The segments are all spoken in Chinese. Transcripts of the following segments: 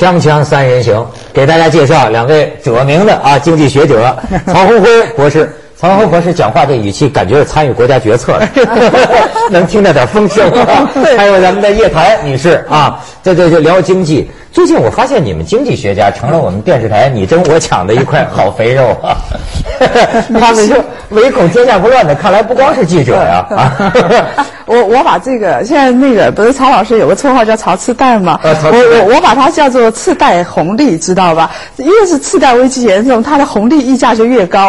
锵锵三人行，给大家介绍两位著名的啊经济学者，曹宏辉博士。曹宏辉博士讲话这语气，感觉是参与国家决策的，能听到点风声。还有咱们的叶檀女士啊，这这就聊经济。最近我发现你们经济学家成了我们电视台你争我抢的一块好肥肉啊！他们就唯恐天下不乱的，看来不光是记者呀啊！我我把这个现在那个不是曹老师有个绰号叫曹次贷吗？我我我把它叫做次贷红利，知道吧？越是次贷危机严重，它的红利溢价就越高，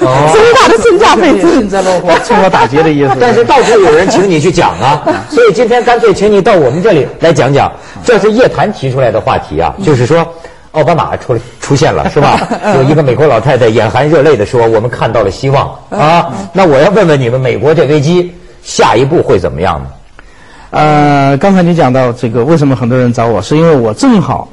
哦 所以它的性价比幸灾乐祸，趁火打劫的意思。但是到处有人请你去讲啊，所以今天干脆请你到我们这里来讲讲。这是叶檀提出来的话题啊，就是说。奥巴马出来出现了是吧？有一个美国老太太眼含热泪的说：“我们看到了希望啊！”那我要问问你们，美国这危机下一步会怎么样呢？呃，刚才你讲到这个，为什么很多人找我，是因为我正好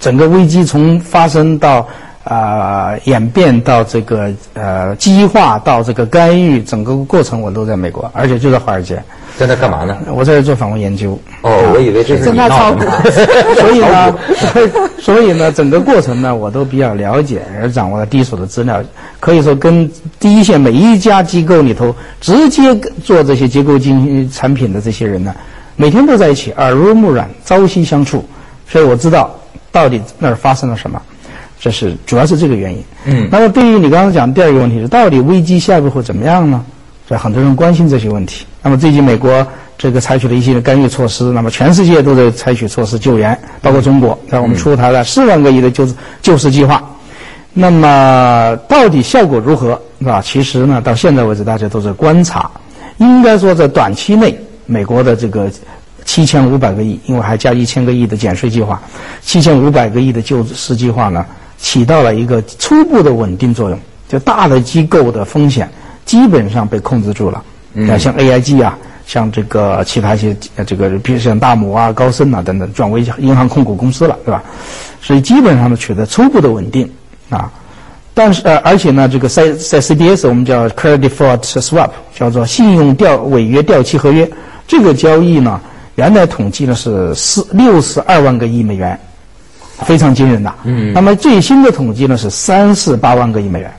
整个危机从发生到啊、呃演变到这个呃激化到这个干预，整个过程我都在美国，而且就在华尔街，在那干嘛呢？我在这做访问研究。哦，我以为这是你闹的呢。所以呢，所以呢，整个过程呢，我都比较了解，而掌握了第一手的资料，可以说跟第一线每一家机构里头直接做这些结构经产品的这些人呢，每天都在一起，耳濡目染，朝夕相处，所以我知道到底那儿发生了什么，这是主要是这个原因。嗯那么对于你刚才讲的第二个问题是，到底危机下一步会怎么样呢？所以很多人关心这些问题。那么最近美国这个采取了一系列干预措施，那么全世界都在采取措施救援，包括中国，在我们出台了四万个亿的救救市计划。那么到底效果如何，是吧？其实呢，到现在为止，大家都在观察。应该说，在短期内，美国的这个七千五百个亿，因为还加一千个亿的减税计划，七千五百个亿的救市计划呢，起到了一个初步的稳定作用。就大的机构的风险基本上被控制住了。嗯，像 AIG 啊，像这个其他一些呃这个，比如像大摩啊、高盛啊等等，转为银行控股公司了，对吧？所以基本上呢取得初步的稳定啊。但是呃，而且呢，这个在在 CDS 我们叫 Credit Default Swap，叫做信用调违约掉期合约，这个交易呢，原来统计呢是四六十二万个亿美元，非常惊人的。嗯。那么最新的统计呢是三四八万个亿美元。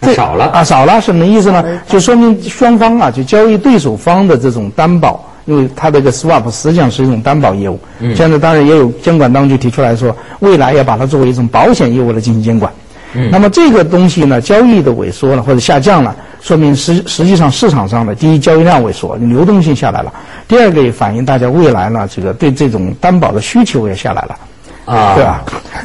这少了啊，少了什么意思呢？就说明双方啊，就交易对手方的这种担保，因为它这个 swap 实际上是一种担保业务。嗯，现在当然也有监管当局提出来说，未来要把它作为一种保险业务来进行监管。嗯，那么这个东西呢，交易的萎缩了或者下降了，说明实实际上市场上的第一交易量萎缩，流动性下来了；第二个也反映大家未来呢，这个对这种担保的需求也下来了。啊，对吧？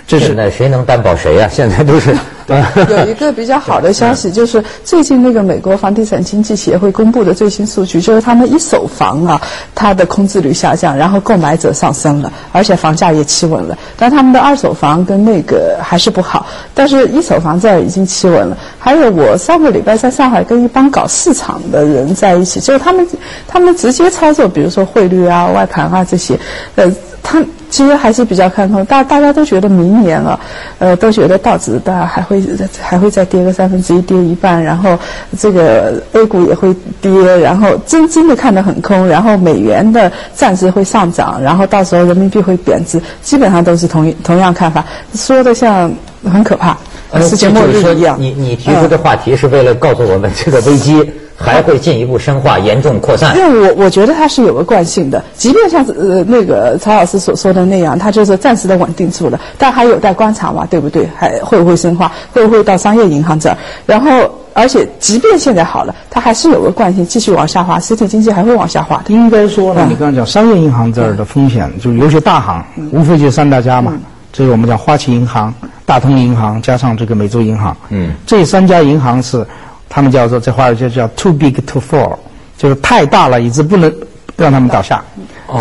这是那谁能担保谁呀、现在都是 有一个比较好的消息，就是最近那个美国房地产经济协会公布的最新数据，就是他们一手房啊，它的空置率下降，然后购买者上升了，而且房价也企稳了。但他们的二手房跟那个还是不好，但是一手房这儿已经企稳了。还有我上个礼拜在上海跟一帮搞市场的人在一起，就是他们他们直接操作，比如说汇率啊、外盘啊这些，呃，他。其实还是比较看空，大大家都觉得明年啊，呃，都觉得道指大还会还会再跌个三分之一，跌一半，然后这个 A 股也会跌，然后真真的看得很空，然后美元的暂时会上涨，然后到时候人民币会贬值，基本上都是同同样看法，说的像很可怕，世界末日一样。你你提出的话题是为了告诉我们这个危机还会进一步深化、严重扩散。因为我我觉得它是有个惯性的，即便像呃那个曹老师所说的那样，它就是暂时的稳定住了，但还有待观察嘛，对不对？还会不会深化？会不会到商业银行这儿？然后，而且即便现在好了，它还是有个惯性，继续往下滑，实体经济还会往下滑的。应该说呢，你刚才讲商业银行这儿的风险，就是有些大行，无非就三大家嘛。这个我们讲花旗银行、大通银行加上这个美洲银行，嗯，这三家银行是他们叫做这话就叫 too big to fall，就是太大了，以致不能让他们倒下。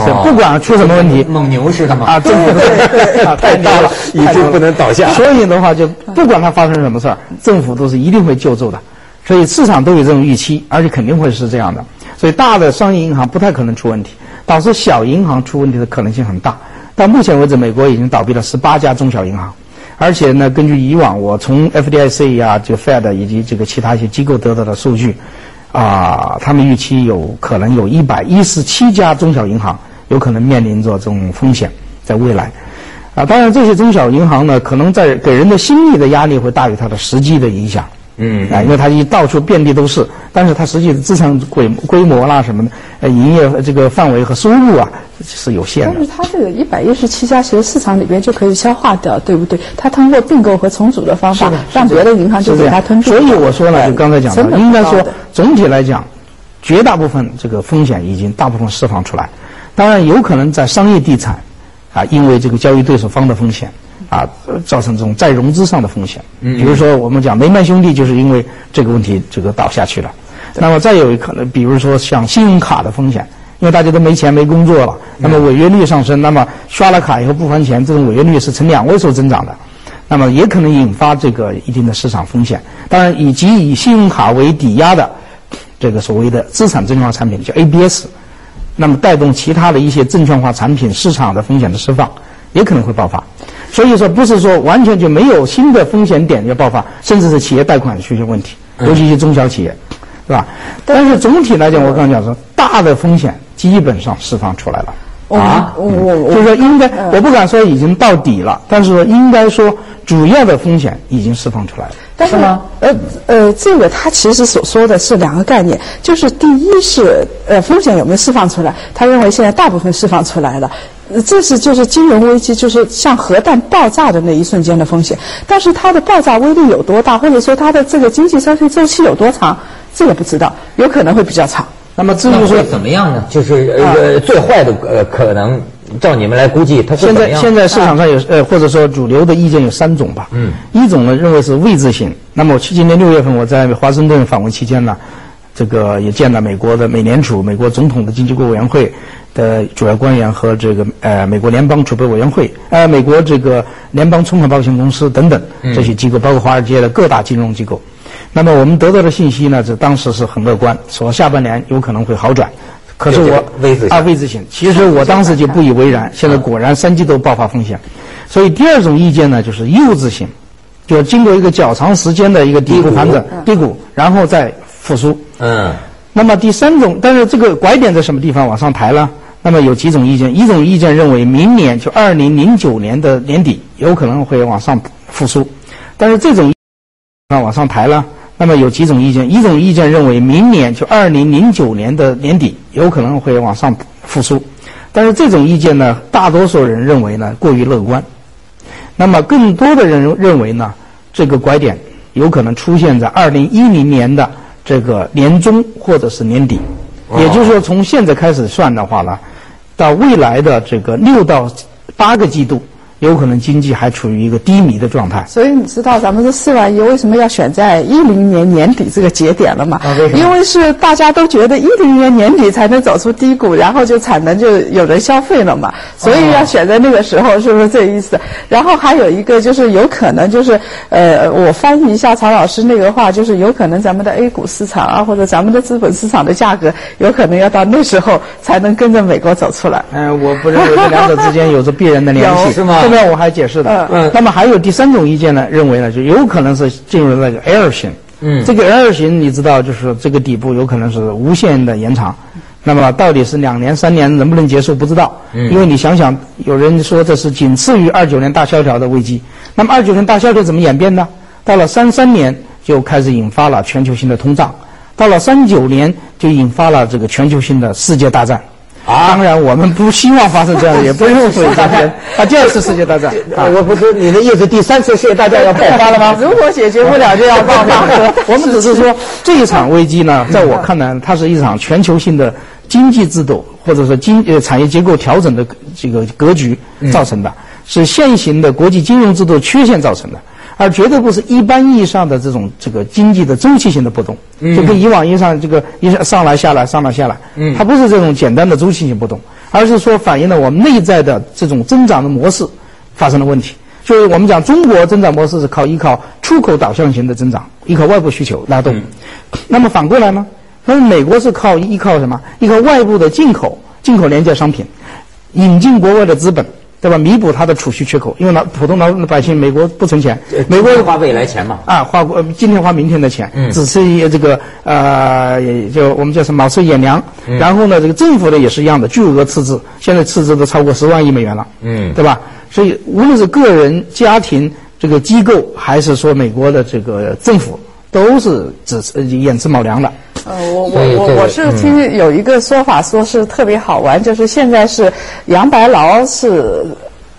是不管出什么问题，蒙牛似的吗？啊，政府啊太大了，以致不能倒下。所以的话，就不管它发生什么事儿，政府都是一定会救助的。所以市场都有这种预期，而且肯定会是这样的。所以大的商业银行不太可能出问题，导致小银行出问题的可能性很大。到目前为止，美国已经倒闭了十八家中小银行，而且呢，根据以往我从 FDIC 呀、就 Fed 以及这个其他一些机构得到的数据，啊，他们预期有可能有一百一十七家中小银行有可能面临着这种风险在未来。啊，当然这些中小银行呢，可能在给人的心理的压力会大于它的实际的影响。嗯啊，因为它一到处遍地都是，但是它实际的资产规规模啦什么的，呃，营业这个范围和收入啊是有限的但是。它这个一百一十七家，其实市场里边就可以消化掉，对不对？它通过并购和重组的方法，让别的银行就给它吞并。所以我说呢，就刚才讲的，应该说总体来讲，绝大部分这个风险已经大部分释放出来。当然，有可能在商业地产啊，因为这个交易对手方的风险啊，呃造成这种再融资上的风险。比如说，我们讲雷曼兄弟就是因为这个问题这个倒下去了。那么再有一可能，比如说像信用卡的风险，因为大家都没钱没工作了，那么违约率上升，那么刷了卡以后不还钱，这种违约率是呈两位数增长的。那么也可能引发这个一定的市场风险。当然，以及以信用卡为抵押的这个所谓的资产证券化产品，叫 ABS，那么带动其他的一些证券化产品市场的风险的释放，也可能会爆发。所以说，不是说完全就没有新的风险点要爆发，甚至是企业贷款出现问题，尤其是中小企业，是吧？但是总体来讲，我刚刚讲说，大的风险基本上释放出来了。啊，我我我就是说应该，嗯我不敢说已经到底了，但是说应该说主要的风险已经释放出来了。但是呢，呃呃，这个他其实所说的是两个概念，就是第一是呃风险有没有释放出来，他认为现在大部分释放出来了。呃这是就是金融危机，就是像核弹爆炸的那一瞬间的风险，但是它的爆炸威力有多大，或者说它的这个经济衰退周期有多长，这个不知道，有可能会比较长。那么至于说那会怎么样呢？就是呃最坏的呃可能，照你们来估计，它现？在现在市场上有呃或者说主流的意见有三种吧。嗯，一种呢认为是位置型。那么我去今年六月份我在华盛顿访问期间呢，这个也见了美国的美联储、美国总统的经济顾委员会的主要官员和这个呃美国联邦储备委员会、呃美国这个联邦存款保险公司等等这些机构，包括华尔街的各大金融机构。那么我们得到的信息呢，这当时是很乐观，说下半年有可能会好转。可是我啊 V 字形，其实我当时就不以为然，现在果然三季度爆发风险。所以第二种意见呢，就是 U 字形，就经过一个较长时间的一个底部盘整低谷，然后再复苏。嗯那么第三种，但是这个拐点在什么地方往上抬了？那么有几种意见，一种意见认为明年就二零零九年的年底有可能会往上复苏，但是这种啊往上抬了。那么有几种意见，一种意见认为明年就二零零九年的年底有可能会往上复苏，但是这种意见呢，大多数人认为呢过于乐观。那么更多的人认为呢，这个拐点有可能出现在二零一零年的这个年中或者是年底，也就是说从现在开始算的话呢，到未来的这个六到八个季度，有可能经济还处于一个低迷的状态。所以你知道咱们这四万亿为什么要选在一零年年底这个节点了吗？因为是大家都觉得一零年年底才能走出低谷，然后就产能就有人消费了嘛，所以要选在那个时候，是不是这意思？然后还有一个就是有可能就是呃，我翻译一下曹老师那个话，就是有可能咱们的 A 股市场啊，或者咱们的资本市场的价格，有可能要到那时候才能跟着美国走出来。嗯、我不认为这两者之间有着必然的联系，是吗后面我还解释的。嗯那么还有第三种意见呢，认为呢，就有可能是进入那个 L 型。嗯这个 L 型你知道，就是这个底部有可能是无限的延长。那么到底是两年、三年能不能结束，不知道。嗯因为你想想，有人说这是仅次于二九年大萧条的危机。那么二九年大萧条怎么演变呢？到了三三年就开始引发了全球性的通胀，到了三九年就引发了这个全球性的世界大战。啊当然，我们不希望发生这样的，也不认为发生啊，第二次世界大战啊。我不是你的意思，第三次世界大战要爆发了吗？如果解决不了，就要爆发。我们只是说这一场危机呢，在我看来，它是一场全球性的经济制度或者说经呃产业结构调整的这个格局造成的，是现行的国际金融制度缺陷造成的。而绝对不是一般意义上的这种这个经济的周期性的波动，就跟以往意义上这个一上上来下来上来下来，它不是这种简单的周期性波动，而是说反映了我们内在的这种增长的模式发生了问题。就是我们讲中国增长模式是靠依靠出口导向型的增长，依靠外部需求拉动。那么反过来呢？那么美国是靠依靠什么？依靠外部的进口，进口廉价商品，引进国外的资本，对吧？弥补他的储蓄缺口，因为老普通老百姓，美国不存钱，美国花未来钱嘛。啊，花过今天花明天的钱，嗯只是一这个呃，也就我们叫什么卯吃眼粮。然后呢，这个政府呢也是一样的，巨额赤字，现在赤字都超过十万亿美元了，嗯对吧？所以无论是个人、家庭这个机构，还是说美国的这个政府，都是只呃眼吃卯粮的。呃，我我我我是听有一个说法，说是特别好玩，就是现在是杨白劳是。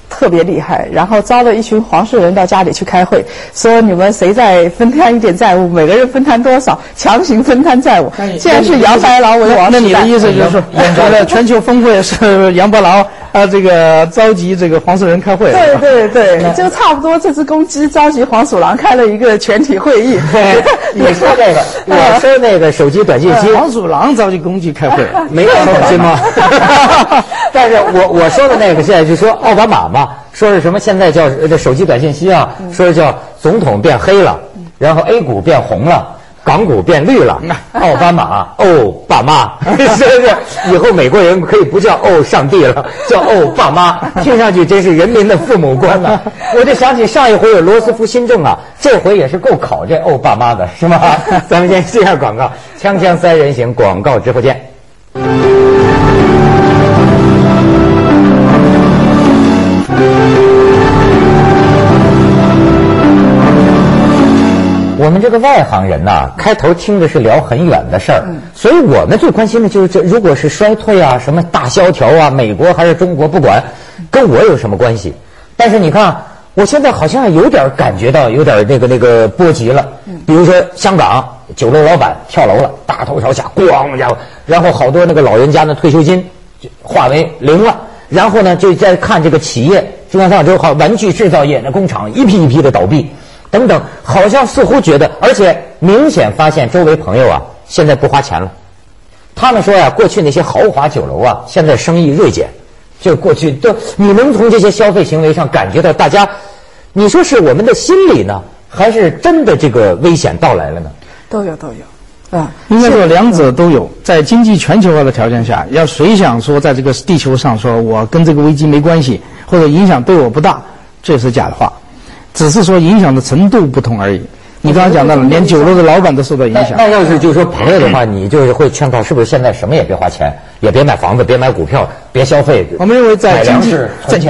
特别厉害，然后招了一群黄世仁到家里去开会，说你们谁再分摊一点债务，每个人分摊多少，强行分摊债务。既然是杨白劳为王那你的意思就是说，这个全球峰会是杨伯劳啊，这个召集这个黄世仁开会？对对 对，就差不多这只公鸡召集黄鼠狼开了一个全体会议。你说这个，我说那个手机短信机，黄鼠狼召集公鸡开会，没有短信吗？但是我我说的那个现在就说奥巴马嘛，说是什么现在叫呃这手机短信息啊，说是叫总统变黑了，然后 A 股变红了。港股变绿了，奥巴马哦爸妈，是不是？以后美国人可以不叫哦上帝了，叫哦爸妈，听上去真是人民的父母官了。我就想起上一回有罗斯福新政啊，这回也是够考这哦爸妈的，是吗？咱们先接下广告，锵锵三人行，广告之后见。们这个外行人呐、开头听的是聊很远的事儿，所以我们最关心的就是这，如果是衰退啊，什么大萧条啊，美国还是中国，不管，跟我有什么关系？但是你看啊，我现在好像有点感觉到有点那个那个波及了，比如说香港酒楼老板跳楼了，大头朝下，咣家伙，然后好多那个老人家的退休金就化为零了。然后呢，就在看这个企业，中央上之后，好玩具制造业那工厂一批一批的倒闭，等等，好像似乎觉得，而且明显发现周围朋友啊，现在不花钱了。他们说呀，过去那些豪华酒楼啊，现在生意锐减。就过去都，你能从这些消费行为上感觉到大家，你说是我们的心理呢，还是真的这个危险到来了呢？都有都有，啊，应该说两者都有。在经济全球化的条件下，要谁想说在这个地球上说我跟这个危机没关系，或者影响对我不大，这是假的话，只是说影响的程度不同而已。你刚刚讲到了，连酒楼的老板都受到影响。那那要是就是说朋友的话，你就是会劝告，是不是现在什么也别花钱，也别买房子，别买股票，别消费。我们认为在经济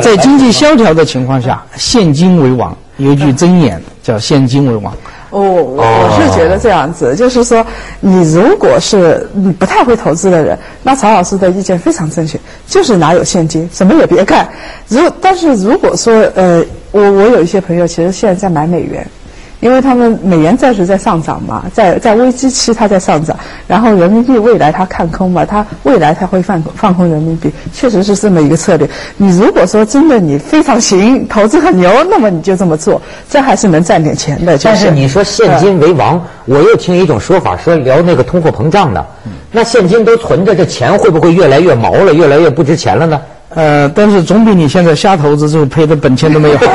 在经济萧条的情况下，现金为王。有一句箴言叫“现金为王我我我是觉得这样子，就是说，你如果是你不太会投资的人，那曹老师的意见非常正确，就是哪有现金，什么也别干。如但是如果说呃，我我有一些朋友其实现在在买美元。因为他们美元暂时在上涨嘛，在在危机期它在上涨，然后人民币未来它看空嘛，它未来它会放放空人民币，确实是这么一个策略。你如果说真的你非常行，投资很牛，那么你就这么做，这还是能赚点钱的。就但是你说现金为王，我又听一种说法，说聊那个通货膨胀的。那现金都存着，这钱会不会越来越毛了，越来越不值钱了呢？”。呃，但是总比你现在瞎投资之后赔的本钱都没有好。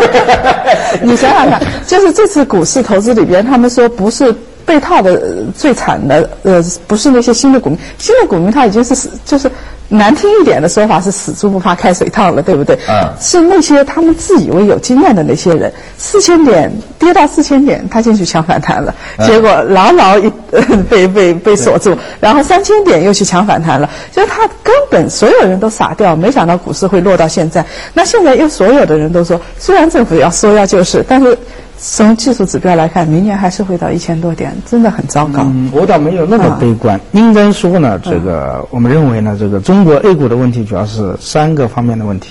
你想想看，就是这次股市投资里边，他们说不是被套的最惨的，呃，不是那些新的股民，新的股民他已经是，就是难听一点的说法是死猪不怕开水烫了，对不对？嗯是那些他们自以为有经验的那些人，四千点跌到四千点，他进去抢反弹了，结果牢牢一 被被被锁住，然后三千点又去抢反弹了，就是他根本所有人都傻掉，没想到股市会落到现在。那现在又所有的人都说，虽然政府要说要救市，但是从技术指标来看，明年还是会到一千多点，真的很糟糕。嗯，我倒没有那么悲观。应该说呢，这个我们认为呢，这个中国 A 股的问题主要是三个方面的问题。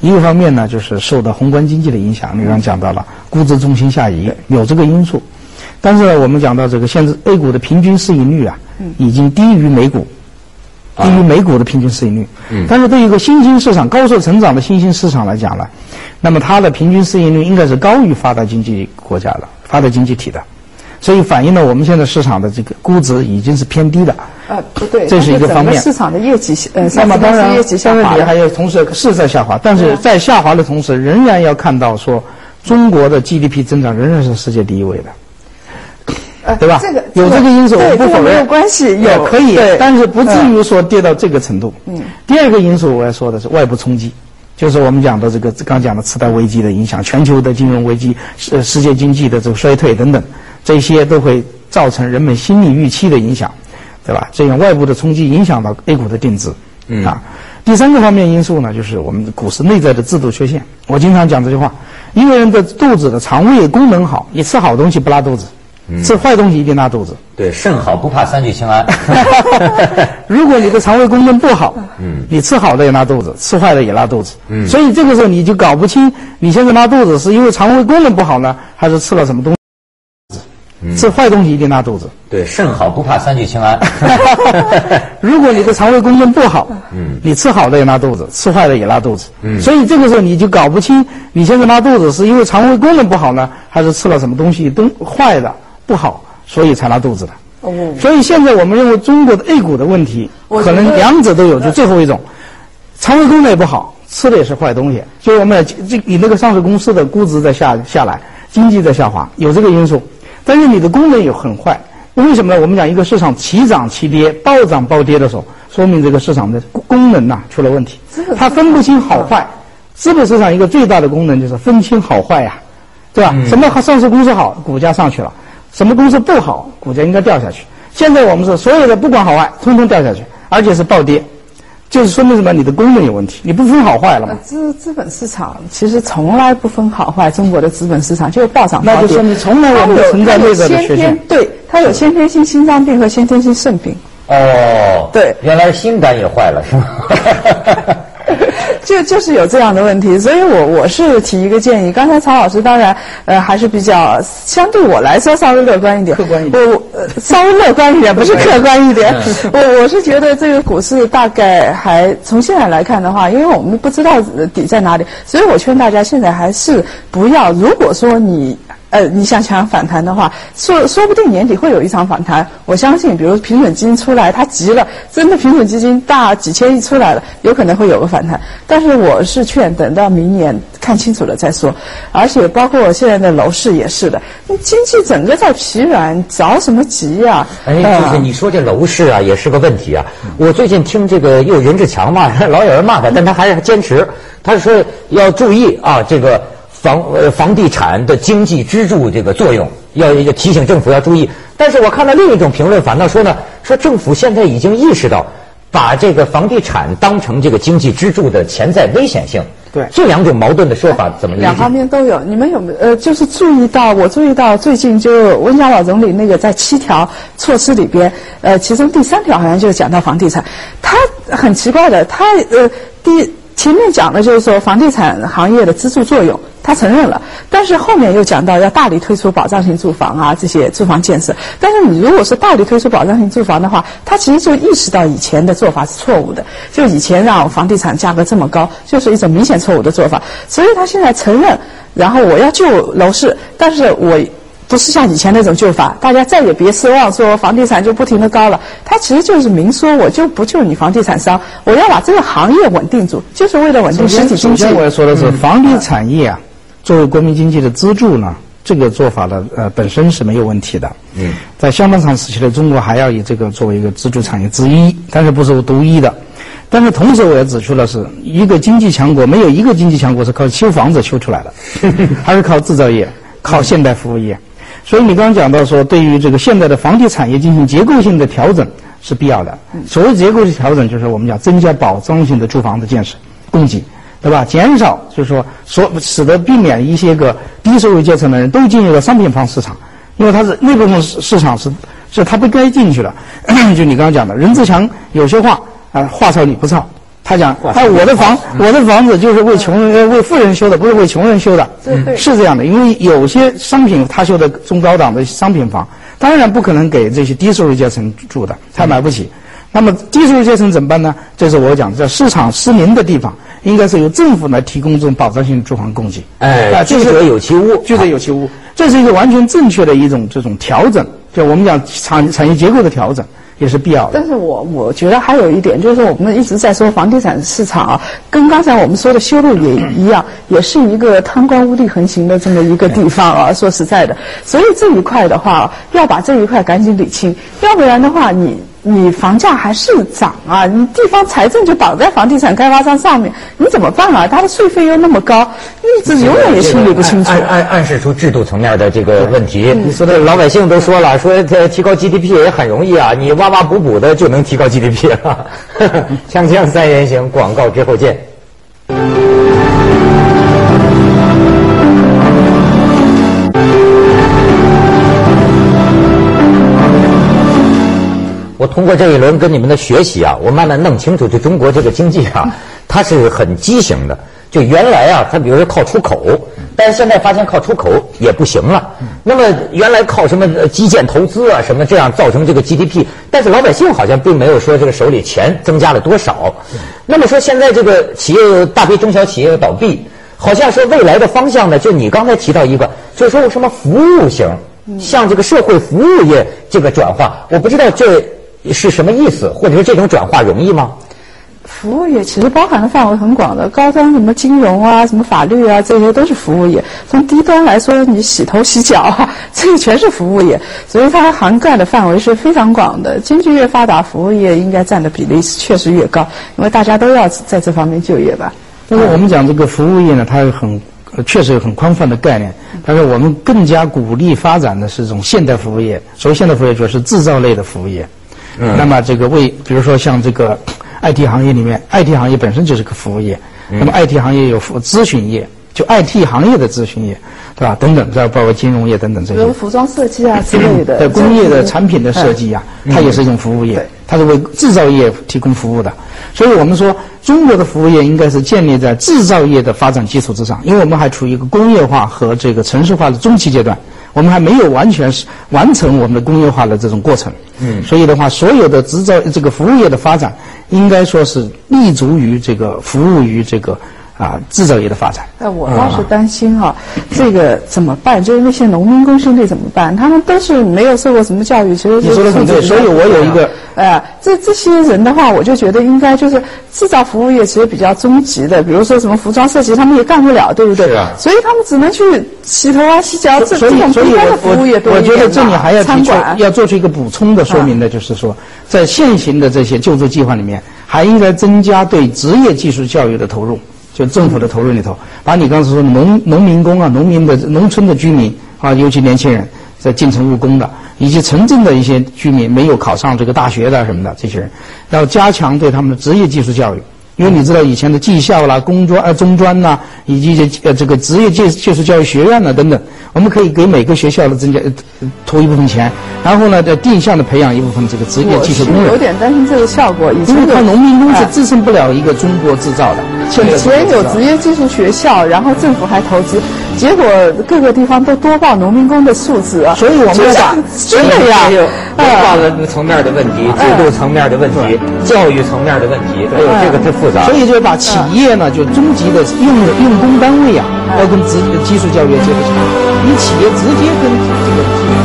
一个方面呢，就是受到宏观经济的影响，你刚刚讲到了估值重心下移，有这个因素。但是呢，我们讲到这个现在 A 股的平均市盈率啊，已经低于美股。低于美股的平均市盈率，但是对于一个新兴市场、高速成长的新兴市场来讲呢，那么它的平均市盈率应该是高于发达经济国家的、发达经济体的，所以反映了我们现在市场的这个估值已经是偏低的。呃，不对，这是一个方面市场的业绩，呃，那么当然，业绩下当然滑还有同时是在下滑，但是在下滑的同时，仍然要看到说中国的 GDP 增长仍然是世界第一位的。呃对吧？这个有这个因素，对我不否认，没有关系，有也可以对，但是不至于说跌到这个程度。嗯。第二个因素我要说的是外部冲击，就是我们讲的这个刚讲的次贷危机的影响，全球的金融危机、世世界经济的这个衰退等等，这些都会造成人们心理预期的影响，对吧？这样外部的冲击影响到 A 股的定值，嗯啊。第三个方面因素呢，就是我们股市内在的制度缺陷。我经常讲这句话：一个人的肚子的肠胃功能好，你吃好东西不拉肚子，吃坏东西一定拉肚子。对，肾好不怕三聚氰胺。如果你的肠胃功能不好，嗯，你吃好的也拉肚子，吃坏的也拉肚子，嗯，所以这个时候你就搞不清你现在拉肚子是因为肠胃功能不好呢，还是吃了什么东西。吃坏东西一定拉肚子。对，肾好不怕三聚氰胺。如果你的肠胃功能不好，嗯，你吃好的也拉肚子，吃坏的也拉肚子，嗯，所以这个时候你就搞不清你现在拉肚子是因为肠胃功能不好呢，还是吃了什么东西东坏的不好，所以才拉肚子的。哦，所以现在我们认为中国的 A 股的问题，可能两者都有，就最后一种，肠胃功能也不好，吃的也是坏东西，所以我们这你那个上市公司的估值在下下来，经济在下滑，有这个因素，但是你的功能也很坏。为什么呢？我们讲一个市场齐涨齐跌、暴涨暴跌的时候，说明这个市场的功功能呐、出了问题，它分不清好坏。资本市场一个最大的功能就是分清好坏呀、对吧？什么上市公司好，股价上去了；什么公司不好，股价应该掉下去。现在我们是所有的不管好坏，通通掉下去，而且是暴跌，就是说明什么？你的功能有问题，你不分好坏了嘛？资资本市场其实从来不分好坏，中国的资本市场就是暴涨暴跌。那就说明从来我们就存在内在的缺陷。对，它有先天性心脏病和先天性肾病。哦，对原来是心肝也坏了，是吗？就就是有这样的问题，所以我我是提一个建议。刚才曹老师当然呃还是比较相对我来说稍微乐观一点，客观一点我我呃稍微乐观一点，不是客观一点。我我是觉得这个股市大概还从现在来看的话，因为我们不知道呃底在哪里，所以我劝大家现在还是不要。如果说你呃，你想想反弹的话，说说不定年底会有一场反弹。我相信，比如平准基金出来，它急了，真的平准基金大几千亿出来了，有可能会有个反弹。但是我是劝等到明年看清楚了再说。而且包括现在的楼市也是的，你经济整个在疲软，着什么急呀、哎，呃就是你说这楼市啊，也是个问题啊。我最近听这个又任志强骂，老有人骂他，但他还是坚持，他说要注意啊，这个房呃房地产的经济支柱这个作用，要要提醒政府要注意。但是我看到另一种评论反倒说呢，说政府现在已经意识到，把这个房地产当成这个经济支柱的潜在危险性。对这两种矛盾的说法怎么理解？两方面都有。你们有没有呃，就是注意到？我注意到最近就温家宝总理那个在七条措施里边，呃，其中第三条好像就是讲到房地产。他很奇怪的，他呃第前面讲的就是说房地产行业的支柱作用，他承认了，但是后面又讲到要大力推出保障性住房啊这些住房建设。但是你如果是大力推出保障性住房的话，他其实就意识到以前的做法是错误的，就以前让房地产价格这么高，就是一种明显错误的做法。所以他现在承认，然后我要救楼市，但是我。不是像以前那种救法，大家再也别奢望说房地产就不停的高了。他其实就是明说，我就不救你房地产商，我要把这个行业稳定住，就是为了稳定实体经济首先。我要说的是，房地产业啊，作为国民经济的支柱呢，这个做法呢，呃，本身是没有问题的。嗯，在相当长时期的中国还要以这个作为一个支柱产业之一，但是不是独一的。但是同时，我也指出了，是一个经济强国，没有一个经济强国是靠修房子修出来的，还是靠制造业、靠现代服务业。所以你刚刚讲到说，对于这个现在的房地产业进行结构性的调整是必要的。所谓结构性调整，就是我们讲增加保障性的住房的建设供给，对吧？减少就是说所使得避免一些个低收入阶层的人都进入了商品房市场，因为它是那部分市市场是是他不该进去的。就你刚刚讲的，任志强有些话啊、话糙理不糙。他讲，哎，我的房，我的房子就是为穷人、为富人修的，不是为穷人修的。对是这样的，因为有些商品他修的中高档的商品房，当然不可能给这些低收入阶层住的，他买不起。那么低收入阶层怎么办呢？这是我讲，在市场失灵的地方，应该是由政府来提供这种保障性住房供给。哎啊，这是居者有其屋居者有其屋，这是一个完全正确的一种这种调整，就我们讲产产业结构的调整也是必要的。但是我我觉得还有一点，就是我们一直在说房地产市场啊，跟刚才我们说的修路也一样，也是一个贪官污吏横行的这么一个地方啊。说实在的，所以这一块的话，要把这一块赶紧理清，要不然的话，你你房价还是涨啊，你地方财政就绑在房地产开发商上面，你怎么办啊？他的税费又那么高，你这永远也清理不清楚。暗暗暗示出制度层面的这个问题。你说的老百姓都说了，说这提高 GDP 也很容易啊，你挖挖补补的就能提高 GDP 了。锵锵三人行，广告之后见。我通过这一轮跟你们的学习啊，我慢慢弄清楚，就中国这个经济啊，它是很畸形的。就原来啊，它比如说靠出口，但是现在发现靠出口也不行了。那么原来靠什么基建投资啊，什么这样造成这个 GDP，但是老百姓好像并没有说这个手里钱增加了多少。那么说现在这个企业大批中小企业倒闭，好像说未来的方向呢，就你刚才提到一个，就是说什么服务型，像这个社会服务业这个转化，我不知道这。是什么意思？或者说这种转化容易吗？服务业其实包含的范围很广的，高端什么金融啊、什么法律啊，这些都是服务业。从低端来说，你洗头洗脚啊，这个全是服务业，所以它涵盖的范围是非常广的。经济越发达，服务业应该占的比例确实越高，因为大家都要在这方面就业吧。但是我们讲这个服务业呢，它很确实有很宽泛的概念，但是我们更加鼓励发展的是这种现代服务业。所谓现代服务业，就是制造类的服务业。那么这个为，比如说像这个 IT 行业里面，IT 行业本身就是个服务业。那么 IT 行业有服咨询业，就 IT 行业的咨询业，对吧？等等，再包括金融业等等这些。比如服装设计啊之类的。对工业的产品的设计啊，它也是一种服务业，它是为制造业提供服务的。所以我们说，中国的服务业应该是建立在制造业的发展基础之上，因为我们还处于一个工业化和这个城市化的中期阶段。我们还没有完全是完成我们的工业化的这种过程，嗯，所以的话，所有的制造这个服务业的发展，应该说是立足于这个服务于这个。啊，制造业的发展。哎，我倒是担心哈，这个怎么办？就是那些农民工兄弟怎么办？他们都是没有受过什么教育，其实你说的很对。所以我有一个，哎，这这些人的话，我就觉得应该就是制造服务业其实比较终极的，比如说什么服装设计，他们也干不了，对不对？是啊。所以他们只能去洗头啊、洗脚，这这种一般的服务业我觉得这里还要提出要做出一个补充的说明的，就是说，在现行的这些救助计划里面，还应该增加对职业技术教育的投入。就政府的投入里头，把你刚才说农农民工啊、农民的农村的居民啊，尤其年轻人在进城务工的，以及城镇的一些居民没有考上这个大学的什么的这些人，要加强对他们的职业技术教育。因为你知道以前的技校啦、工专啊中专呐，以及这呃这个职业技技术教育学院呐等等，我们可以给每个学校的增加投一部分钱，然后呢，再定向的培养一部分这个职业技术工人。有点担心这个效果，因为靠农民工是支撑不了一个中国制造的。以前有职业技术学校，然后政府还投资，结果各个地方都多报农民工的数字啊。所以我们要把真的呀，文化的层面的问题、制度层面的问题、教育层面的问题，还有这个所以就把企业呢，就中级的用用工单位啊，要跟职技术教育结合起来。你企业直接跟这个。